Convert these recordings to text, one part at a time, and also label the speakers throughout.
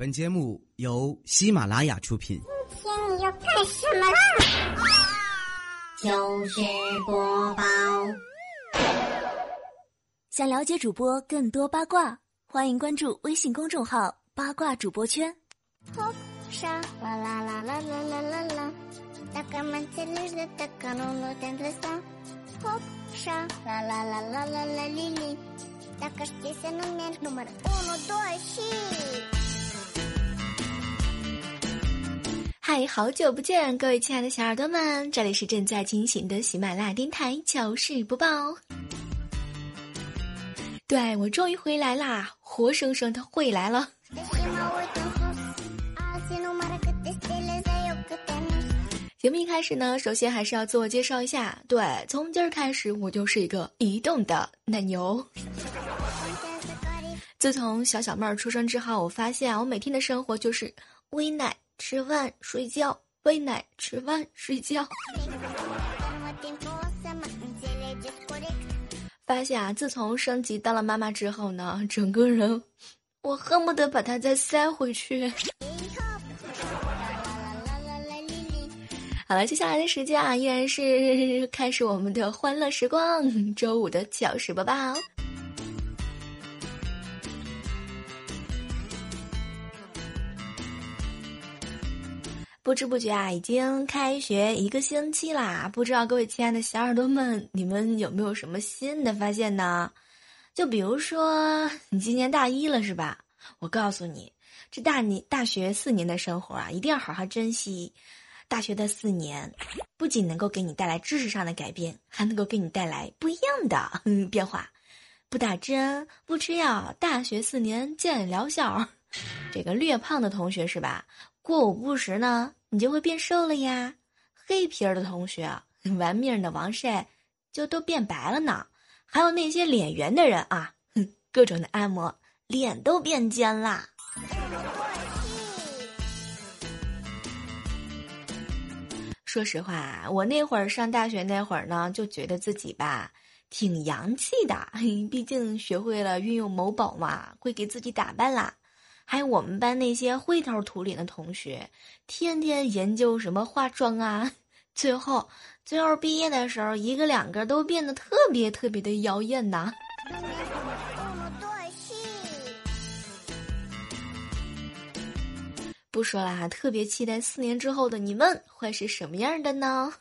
Speaker 1: 本节目由喜马拉雅出品。
Speaker 2: 今天你要干什么啦？
Speaker 3: 糗事播报。
Speaker 4: 想了解主播更多八卦，欢迎关注微信公众号“八卦主播圈”。
Speaker 2: 沙啦啦啦啦啦啦啦啦，大哥们这里的大哥弄弄点子啥？沙啦啦啦啦啦啦哩哩，大哥是第三个面 número uno dos
Speaker 4: 嗨，好久不见，各位亲爱的小耳朵们，这里是正在进行的喜马拉雅电台糗事播报。对我终于回来啦，活生生的回来了。节目一开始呢，首先还是要自我介绍一下。对，从今儿开始，我就是一个移动的奶牛。自从小小妹儿出生之后，我发现，我每天的生活就是喂奶。吃饭睡觉，喂奶吃饭睡觉。发现啊，自从升级当了妈妈之后呢，整个人我恨不得把它再塞回去。好了，接下来的时间啊，依然是 开始我们的欢乐时光，周五的糗事播报。不知不觉啊，已经开学一个星期啦！不知道各位亲爱的小耳朵们，你们有没有什么新的发现呢？就比如说，你今年大一了是吧？我告诉你，这大你大学四年的生活啊，一定要好好珍惜。大学的四年，不仅能够给你带来知识上的改变，还能够给你带来不一样的变化。不打针，不吃药，大学四年见疗效。这个略胖的同学是吧？过午不食呢？你就会变瘦了呀，黑皮儿的同学，玩命的防晒，就都变白了呢。还有那些脸圆的人啊，哼，各种的按摩，脸都变尖啦。说实话，我那会儿上大学那会儿呢，就觉得自己吧挺洋气的，毕竟学会了运用某宝嘛，会给自己打扮啦。还有我们班那些灰头土脸的同学，天天研究什么化妆啊，最后最后毕业的时候，一个两个都变得特别特别的妖艳呐。不说了哈，特别期待四年之后的你们会是什么样的呢？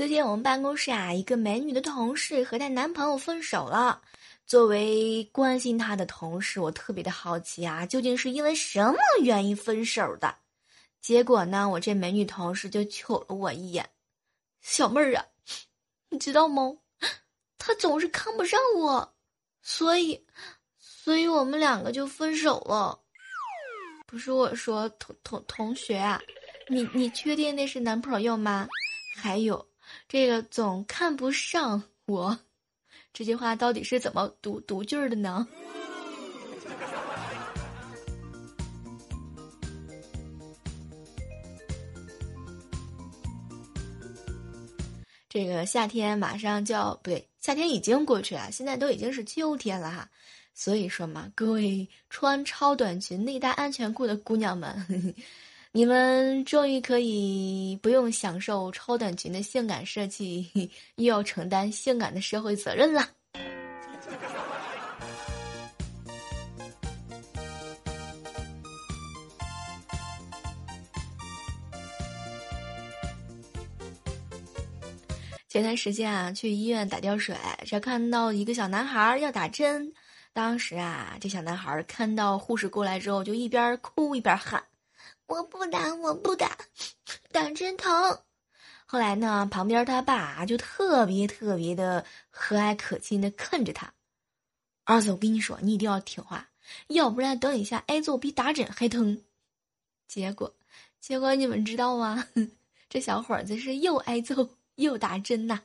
Speaker 4: 最近我们办公室啊，一个美女的同事和她男朋友分手了。作为关心她的同事，我特别的好奇啊，究竟是因为什么原因分手的？结果呢，我这美女同事就瞅了我一眼：“小妹儿啊，你知道吗？他总是看不上我，所以，所以我们两个就分手了。”不是我说，同同同学啊，你你确定那是男朋友吗？还有。这个总看不上我，这句话到底是怎么读读句儿的呢？这个夏天马上就要不对，夏天已经过去了，现在都已经是秋天了哈。所以说嘛，各位穿超短裙、内搭安全裤的姑娘们。你们终于可以不用享受超短裙的性感设计，又要承担性感的社会责任了。前段时间啊，去医院打吊水，这看到一个小男孩要打针，当时啊，这小男孩看到护士过来之后，就一边哭一边喊。我不打，我不打，打针疼。后来呢，旁边他爸就特别特别的和蔼可亲的看着他。儿子，我跟你说，你一定要听话，要不然等一下挨揍比打针还疼。结果，结果你们知道吗？这小伙子是又挨揍又打针呐。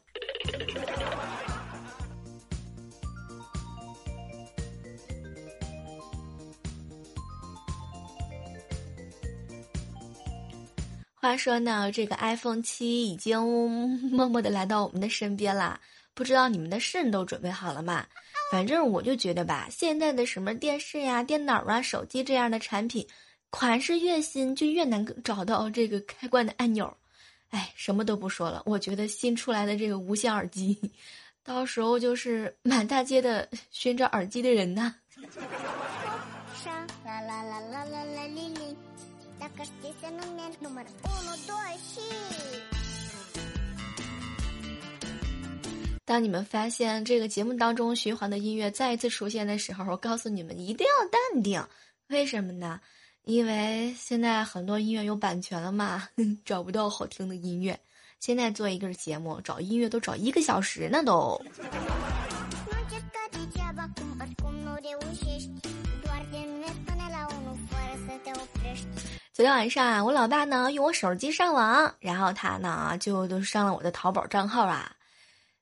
Speaker 4: 话说呢，这个 iPhone 七已经 默默的来到我们的身边啦。不知道你们的肾都准备好了吗？反正我就觉得吧，现在的什么电视呀、电脑啊、手机这样的产品，款式越新就越难找到这个开关的按钮。哎，什么都不说了，我觉得新出来的这个无线耳机，到时候就是满大街的寻找耳机的人呐。当你们发现这个节目当中循环的音乐再一次出现的时候，我告诉你们一定要淡定。为什么呢？因为现在很多音乐有版权了嘛，找不到好听的音乐。现在做一个节目找音乐都找一个小时呢，都。昨天晚上啊，我老爸呢用我手机上网，然后他呢就都上了我的淘宝账号啊。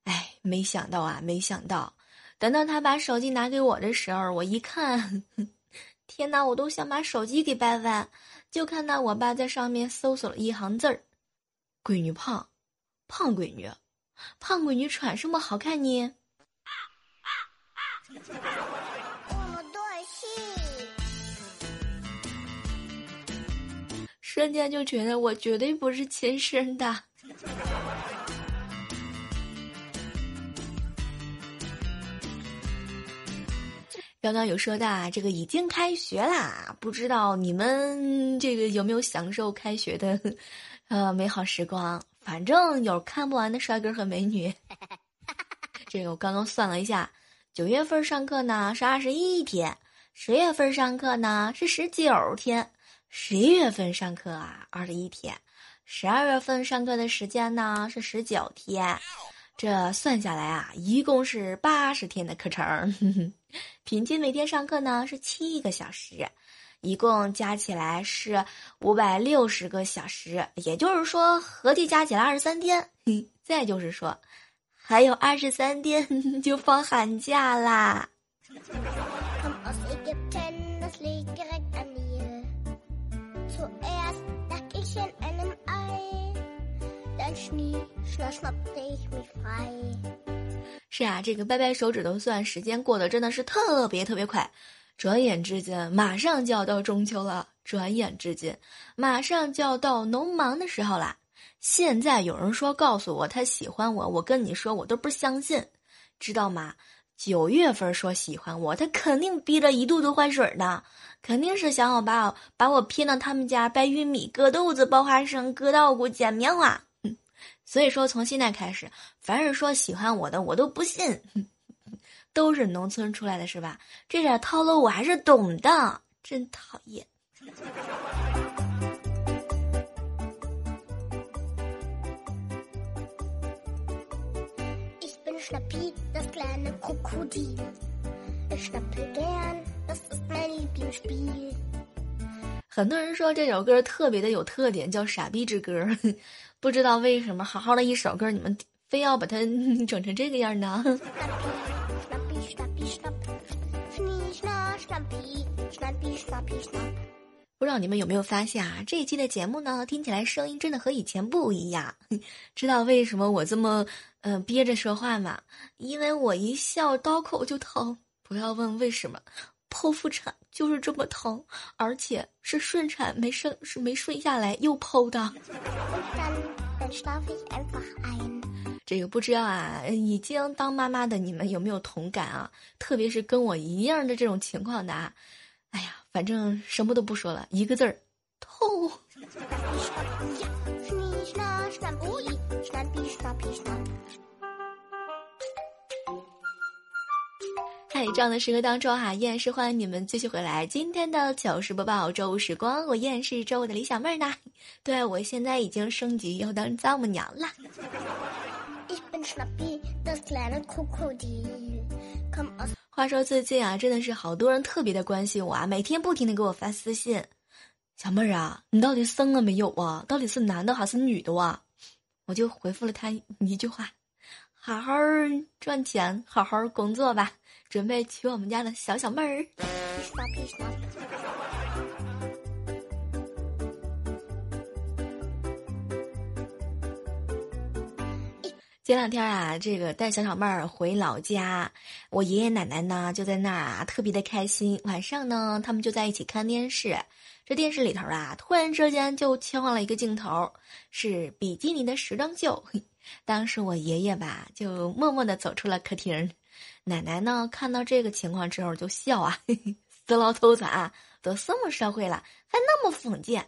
Speaker 4: 哎，没想到啊，没想到，等到他把手机拿给我的时候，我一看，天哪，我都想把手机给掰弯。就看到我爸在上面搜索了一行字儿：“闺女胖，胖闺女，胖闺女穿什么好看呢？” 瞬间就觉得我绝对不是亲生的。刚刚有说到啊，这个已经开学啦，不知道你们这个有没有享受开学的，呃，美好时光？反正有看不完的帅哥和美女。这个我刚刚算了一下，九月份上课呢是二十一天，十月份上课呢是十九天。十一月份上课啊，二十一天；十二月份上课的时间呢是十九天，这算下来啊，一共是八十天的课程。平均每天上课呢是七个小时，一共加起来是五百六十个小时，也就是说合计加起来二十三天。再就是说，还有二十三天就放寒假啦。是啊，这个掰掰手指头算时间过得真的是特别特别快，转眼之间马上就要到中秋了，转眼之间马上就要到农忙的时候啦。现在有人说告诉我他喜欢我，我跟你说我都不相信，知道吗？九月份说喜欢我，他肯定逼着一肚子坏水呢，肯定是想我把我把我骗到他们家掰玉米、割豆子、剥花生、割稻谷、捡棉花。所以说，从现在开始，凡是说喜欢我的，我都不信，都是农村出来的是吧？这点套路我还是懂的，真讨厌。很多人说这首歌特别的有特点，叫《傻逼之歌》。不知道为什么，好好的一首歌，你们非要把它整成这个样呢？不知道你们有没有发现啊？这一期的节目呢，听起来声音真的和以前不一样。知道为什么我这么嗯憋着说话吗？因为我一笑刀口就疼。不要问为什么，剖腹产就是这么疼，而且是顺产没生是没顺下来又剖的。这个不知道啊，已经当妈妈的你们有没有同感啊？特别是跟我一样的这种情况的，啊，哎呀，反正什么都不说了，一个字儿，痛。在这样的时刻当中哈，依然是欢迎你们继续回来。今天的糗事播报，周五时光，我依然是周五的李小妹儿呢。对我现在已经升级要当丈母娘了。话说最近啊，真的是好多人特别的关心我啊，每天不停的给我发私信。小妹儿啊，你到底生了没有啊？到底是男的还是女的啊？我就回复了他一句话：好好赚钱，好好工作吧。准备娶我们家的小小妹儿。前两天啊，这个带小小妹儿回老家，我爷爷奶奶呢就在那儿啊，特别的开心。晚上呢，他们就在一起看电视。这电视里头啊，突然之间就切换了一个镜头，是比基尼的时装秀。当时我爷爷吧，就默默的走出了客厅。奶奶呢，看到这个情况之后就笑啊，死老头子啊，都什么社会了，还那么封建。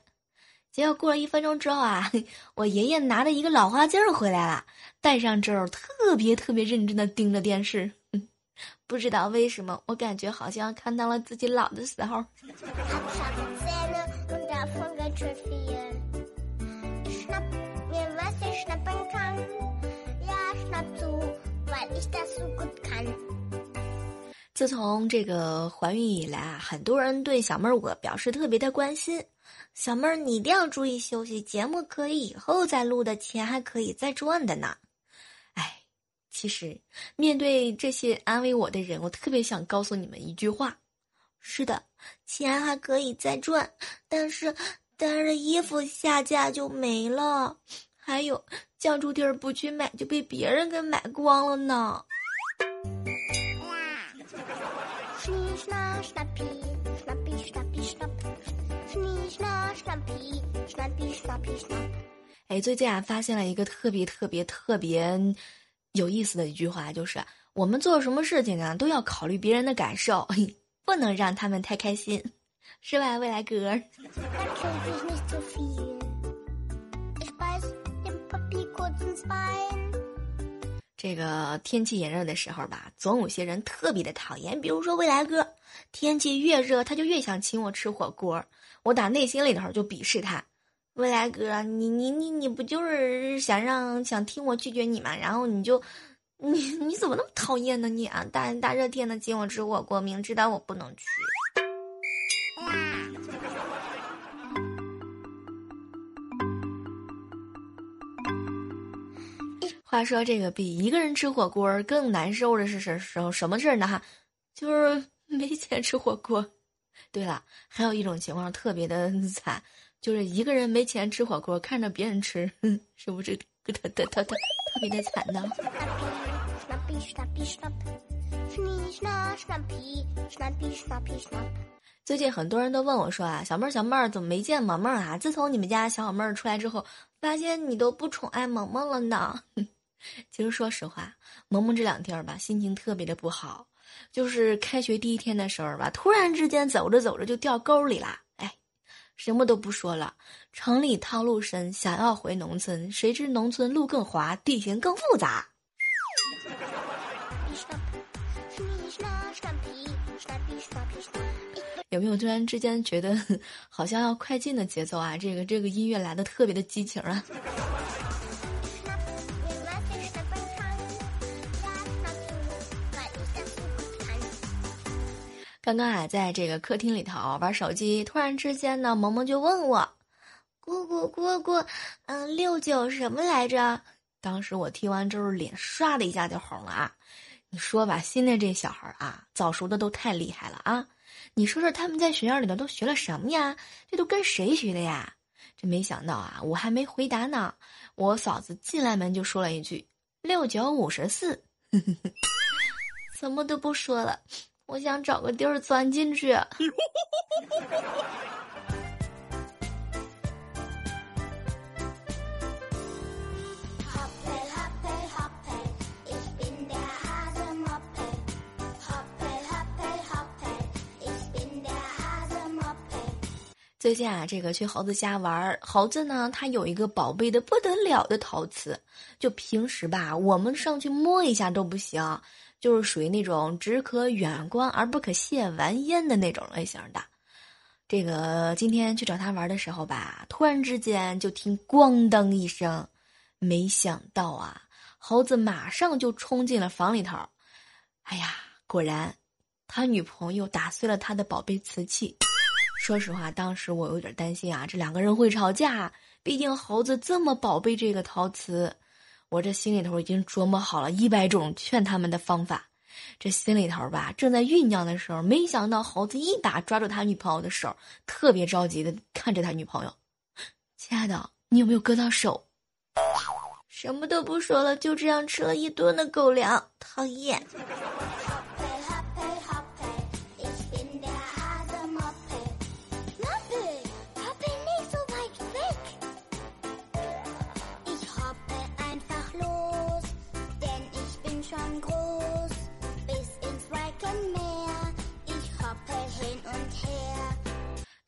Speaker 4: 结果过了一分钟之后啊，我爷爷拿着一个老花镜回来了，戴上之后特别特别认真的盯着电视，不知道为什么，我感觉好像看到了自己老的时候。自从这个怀孕以来啊，很多人对小妹儿我表示特别的关心。小妹儿，你一定要注意休息。节目可以以后再录的，钱还可以再赚的呢。哎，其实面对这些安慰我的人，我特别想告诉你们一句话：是的，钱还可以再赚，但是但是衣服下架就没了，还有酱猪蹄儿不去买就被别人给买光了呢。哎，最近啊，发现了一个特别特别特别有意思的一句话，就是我们做什么事情啊，都要考虑别人的感受，不能让他们太开心，是吧，未来哥？这个天气炎热的时候吧，总有些人特别的讨厌，比如说未来哥。天气越热，他就越想请我吃火锅，我打内心里头就鄙视他。未来哥，你你你你不就是想让想听我拒绝你吗？然后你就，你你怎么那么讨厌呢？你啊，大大热天的请我吃火锅，明知道我不能去。话说这个比一个人吃火锅更难受的是什什什么事儿呢？哈，就是 没钱吃火锅。对了，还有一种情况特别的 惨，就是一个人没钱吃火锅，看着别人吃，是不是特特特特特别的惨呢？最近很多人都问我说啊，小妹儿小妹儿怎么没见萌萌啊？自从你们家小小妹儿出来之后，发现你都不宠爱萌萌了呢。其实说实话，萌萌这两天吧，心情特别的不好。就是开学第一天的时候吧，突然之间走着走着就掉沟里啦。哎，什么都不说了，城里套路深，想要回农村，谁知农村路更滑，地形更复杂。有没有突然之间觉得 好像要快进的节奏啊？这个这个音乐来的特别的激情啊！刚刚啊，在这个客厅里头玩手机，突然之间呢，萌萌就问我：“姑姑姑姑，嗯，六九什么来着？”当时我听完之后，脸唰的一下就红了啊！你说吧，现在这小孩啊，早熟的都太厉害了啊！你说说他们在学校里头都学了什么呀？这都跟谁学的呀？这没想到啊，我还没回答呢，我嫂子进来门就说了一句：“六九五十四。”什么都不说了。我想找个地儿钻进去。最近啊，这个去猴子家玩，猴子呢，它有一个宝贝的不得了的陶瓷，就平时吧，我们上去摸一下都不行。就是属于那种只可远观而不可亵玩焉的那种类型的。这个今天去找他玩的时候吧，突然之间就听“咣当”一声，没想到啊，猴子马上就冲进了房里头。哎呀，果然，他女朋友打碎了他的宝贝瓷器。说实话，当时我有点担心啊，这两个人会吵架。毕竟猴子这么宝贝这个陶瓷。我这心里头已经琢磨好了一百种劝他们的方法，这心里头吧正在酝酿的时候，没想到猴子一把抓住他女朋友的手，特别着急的看着他女朋友：“亲爱的，你有没有割到手？”什么都不说了，就这样吃了一顿的狗粮，讨厌。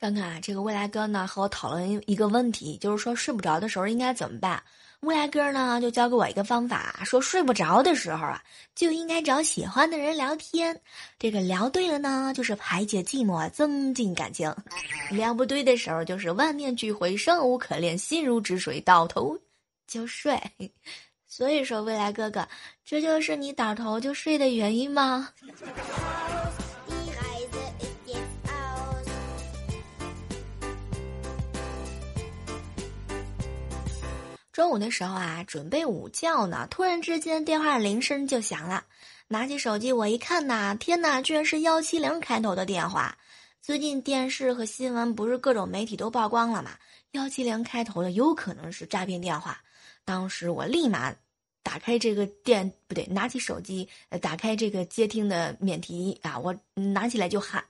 Speaker 4: 看看，这个未来哥呢和我讨论一个问题，就是说睡不着的时候应该怎么办？未来哥呢就教给我一个方法，说睡不着的时候啊就应该找喜欢的人聊天，这个聊对了呢就是排解寂寞，增进感情；聊不对的时候就是万念俱灰，生无可恋，心如止水，倒头就睡。所以说，未来哥哥，这就是你倒头就睡的原因吗？中午的时候啊，准备午觉呢，突然之间电话铃声就响了。拿起手机我一看呐，天哪，居然是幺七零开头的电话。最近电视和新闻不是各种媒体都曝光了吗？幺七零开头的有可能是诈骗电话。当时我立马打开这个电不对，拿起手机，打开这个接听的免提啊，我拿起来就喊：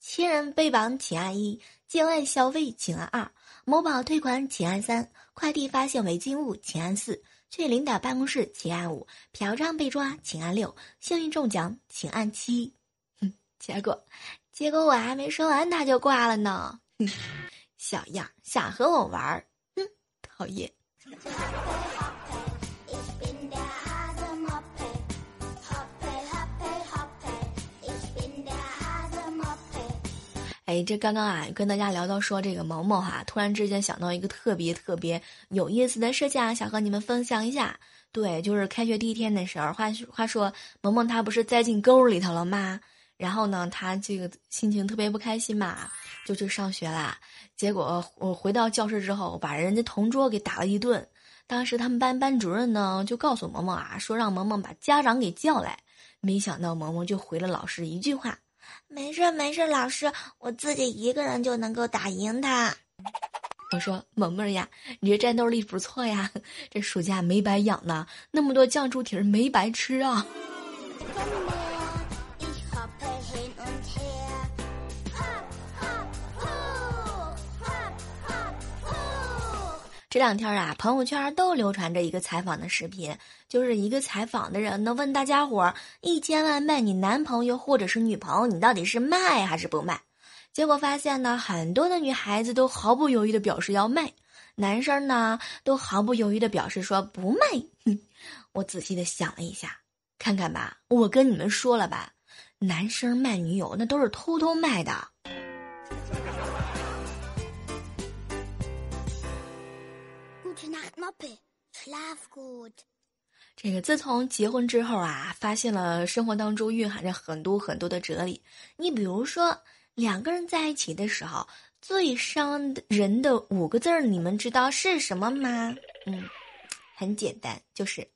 Speaker 4: 亲人被绑，请按一；境外消费，请按二；某宝退款，请按三。快递发现违禁物，请按四；去领导办公室，请按五；嫖娼被抓，请按六；幸运中奖，请按七。哼，结果，结果我还没说完，他就挂了呢。哼，小样，想和我玩儿？哼，讨厌。哎，这刚刚啊，跟大家聊到说这个萌萌哈，突然之间想到一个特别特别有意思的事情，想和你们分享一下。对，就是开学第一天的时候，话话说萌萌她不是栽进沟里头了吗？然后呢，她这个心情特别不开心嘛，就去上学啦。结果我回到教室之后，把人家同桌给打了一顿。当时他们班班主任呢，就告诉萌萌啊，说让萌萌把家长给叫来。没想到萌萌就回了老师一句话。没事没事，老师，我自己一个人就能够打赢他。我说萌萌呀，你这战斗力不错呀，这暑假没白养呢，那么多酱猪蹄儿没白吃啊。这两天啊，朋友圈都流传着一个采访的视频，就是一个采访的人呢问大家伙儿：一千万卖你男朋友或者是女朋友，你到底是卖还是不卖？结果发现呢，很多的女孩子都毫不犹豫的表示要卖，男生呢都毫不犹豫的表示说不卖。哼，我仔细的想了一下，看看吧，我跟你们说了吧，男生卖女友那都是偷偷卖的 good。这个自从结婚之后啊，发现了生活当中蕴含着很多很多的哲理。你比如说，两个人在一起的时候，最伤人的五个字儿，你们知道是什么吗？嗯，很简单，就是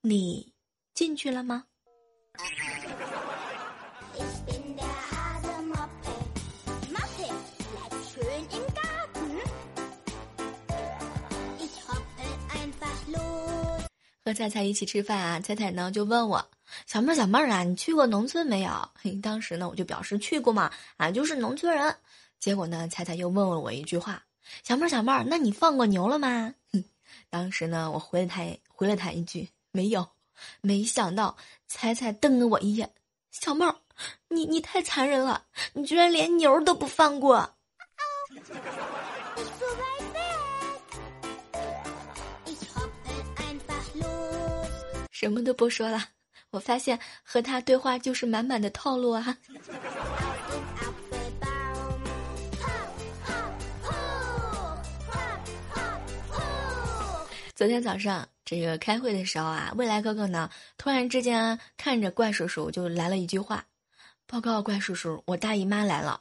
Speaker 4: 你进去了吗？和彩彩一起吃饭啊，彩彩呢就问我小妹儿小妹儿啊，你去过农村没有？嘿，当时呢我就表示去过嘛，俺就是农村人。结果呢，彩彩又问了我一句话：小妹儿小妹儿，那你放过牛了吗？哼，当时呢我回了他回了他一句没有。没想到彩彩瞪了我一眼，小妹儿，你你太残忍了，你居然连牛都不放过。什么都不说了，我发现和他对话就是满满的套路啊。昨天早上这个开会的时候啊，未来哥哥呢突然之间看着怪叔叔就来了一句话：“报告怪叔叔，我大姨妈来了。”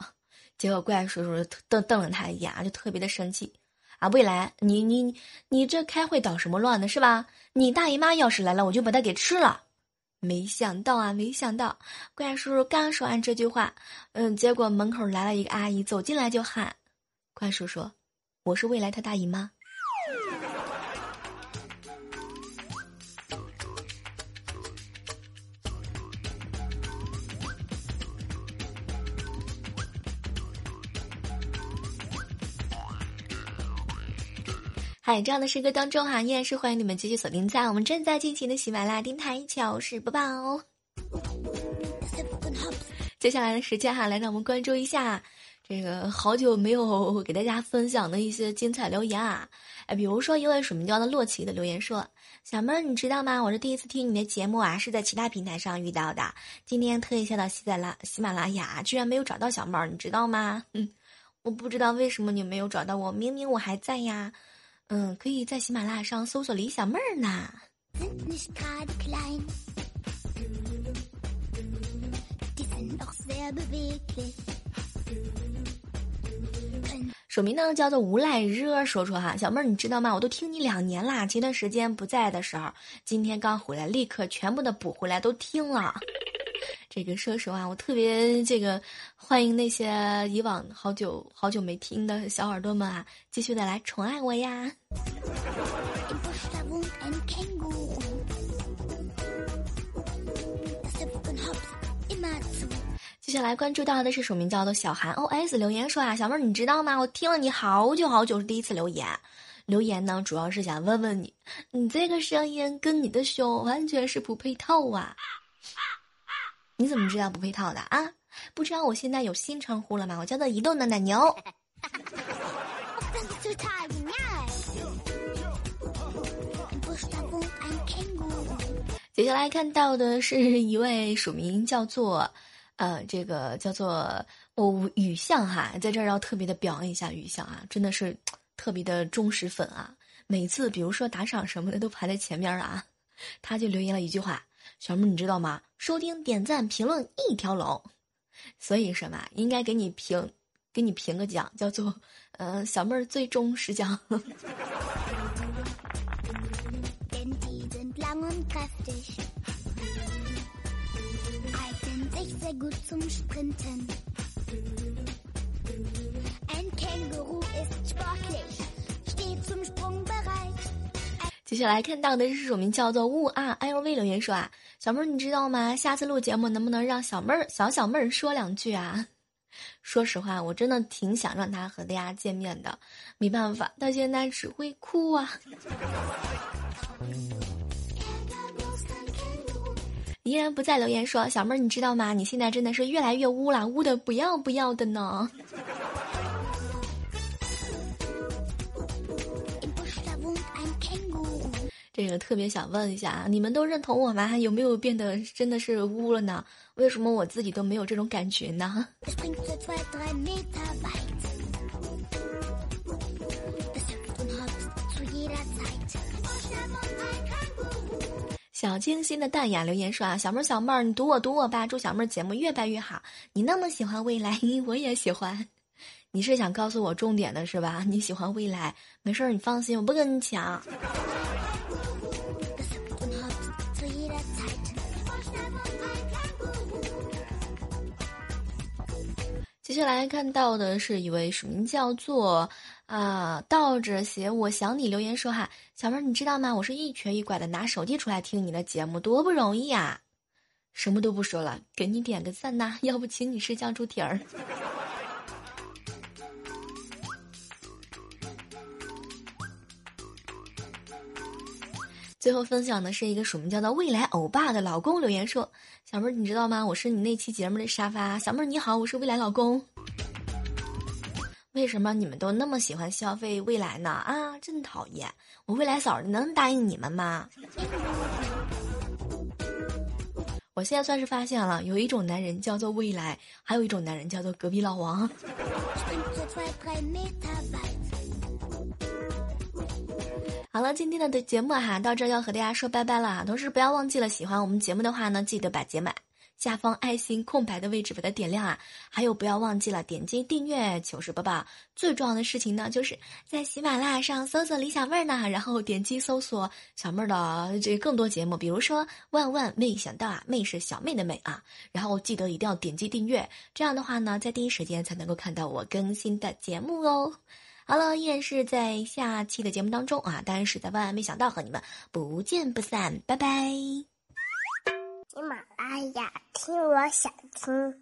Speaker 4: 结果怪叔叔瞪瞪了他一眼，就特别的生气。啊，未来，你你你这开会捣什么乱呢？是吧？你大姨妈要是来了，我就把她给吃了。没想到啊，没想到，怪叔叔刚说完这句话，嗯，结果门口来了一个阿姨，走进来就喊：“怪叔叔，我是未来他大姨妈。”在，这样的时刻当中哈，依然是欢迎你们继续锁定在我们正在进行的喜马拉雅电台糗事播报。接下来的时间哈，来让我们关注一下这个好久没有给大家分享的一些精彩留言啊。哎，比如说一位署名叫的洛奇的留言说：“小妹儿，你知道吗？我是第一次听你的节目啊，是在其他平台上遇到的。今天特意下到喜马拉喜马拉雅，居然没有找到小妹儿，你知道吗？嗯，我不知道为什么你没有找到我，明明我还在呀。嗯，可以在喜马拉雅上搜索李小妹儿呢。”署名呢叫做无赖热，说说哈，小妹儿你知道吗？我都听你两年啦，前段时间不在的时候，今天刚回来，立刻全部的补回来都听了。这个说实话，我特别这个欢迎那些以往好久好久没听的小耳朵们啊，继续的来宠爱我呀。接下来关注到的是署名叫做小韩 OS 留言说啊，小妹儿你知道吗？我听了你好久好久是第一次留言，留言呢主要是想问问你，你这个声音跟你的胸完全是不配套啊！你怎么知道不配套的啊？不知道我现在有新称呼了吗？我叫做移动的奶牛。接下来看到的是一位署名叫做。呃，这个叫做哦雨巷哈，在这儿要特别的表扬一下雨巷啊，真的是特别的忠实粉啊，每次比如说打赏什么的都排在前面了啊。他就留言了一句话：“小妹，你知道吗？收听、点赞、评论一条龙。”所以什么应该给你评，给你评个奖，叫做呃小妹儿最忠实奖。接下来看到的是署名叫做雾啊 L V 留言说啊，小妹儿你知道吗？下次录节目能不能让小妹儿小小妹儿说两句啊？说实话，我真的挺想让她和大家见面的，没办法，她现在只会哭啊。依然不在留言说，小妹儿你知道吗？你现在真的是越来越污了，污的不要不要的呢。这个特别想问一下啊，你们都认同我吗？有没有变得真的是污了呢？为什么我自己都没有这种感觉呢？小清新的淡雅留言说啊，小妹儿小妹儿，你读我读我吧，祝小妹儿节目越办越好。你那么喜欢未来，我也喜欢。你是想告诉我重点的是吧？你喜欢未来，没事儿，你放心，我不跟你抢。接下来看到的是一位署名叫做。啊，倒着写，我想你留言说哈，小妹儿你知道吗？我是一瘸一拐的拿手机出来听你的节目，多不容易啊！什么都不说了，给你点个赞呐，要不请你吃酱猪蹄儿。最后分享的是一个署名叫做未来欧巴的老公留言说，小妹儿你知道吗？我是你那期节目的沙发，小妹儿你好，我是未来老公。为什么你们都那么喜欢消费未来呢？啊，真讨厌！我未来嫂能答应你们吗？我现在算是发现了，有一种男人叫做未来，还有一种男人叫做隔壁老王。好了，今天的的节目哈，到这要和大家说拜拜了。同时不要忘记了，喜欢我们节目的话呢，记得把节目。下方爱心空白的位置把它点亮啊！还有不要忘记了点击订阅糗事播报。最重要的事情呢，就是在喜马拉雅上搜索李小妹儿呢，然后点击搜索小妹儿的这更多节目，比如说万万没想到啊，妹是小妹的妹啊，然后记得一定要点击订阅，这样的话呢，在第一时间才能够看到我更新的节目哦。好了，依然是在下期的节目当中啊，当然是在万万没想到和你们不见不散，拜拜。
Speaker 2: 喜马拉雅，听我想听。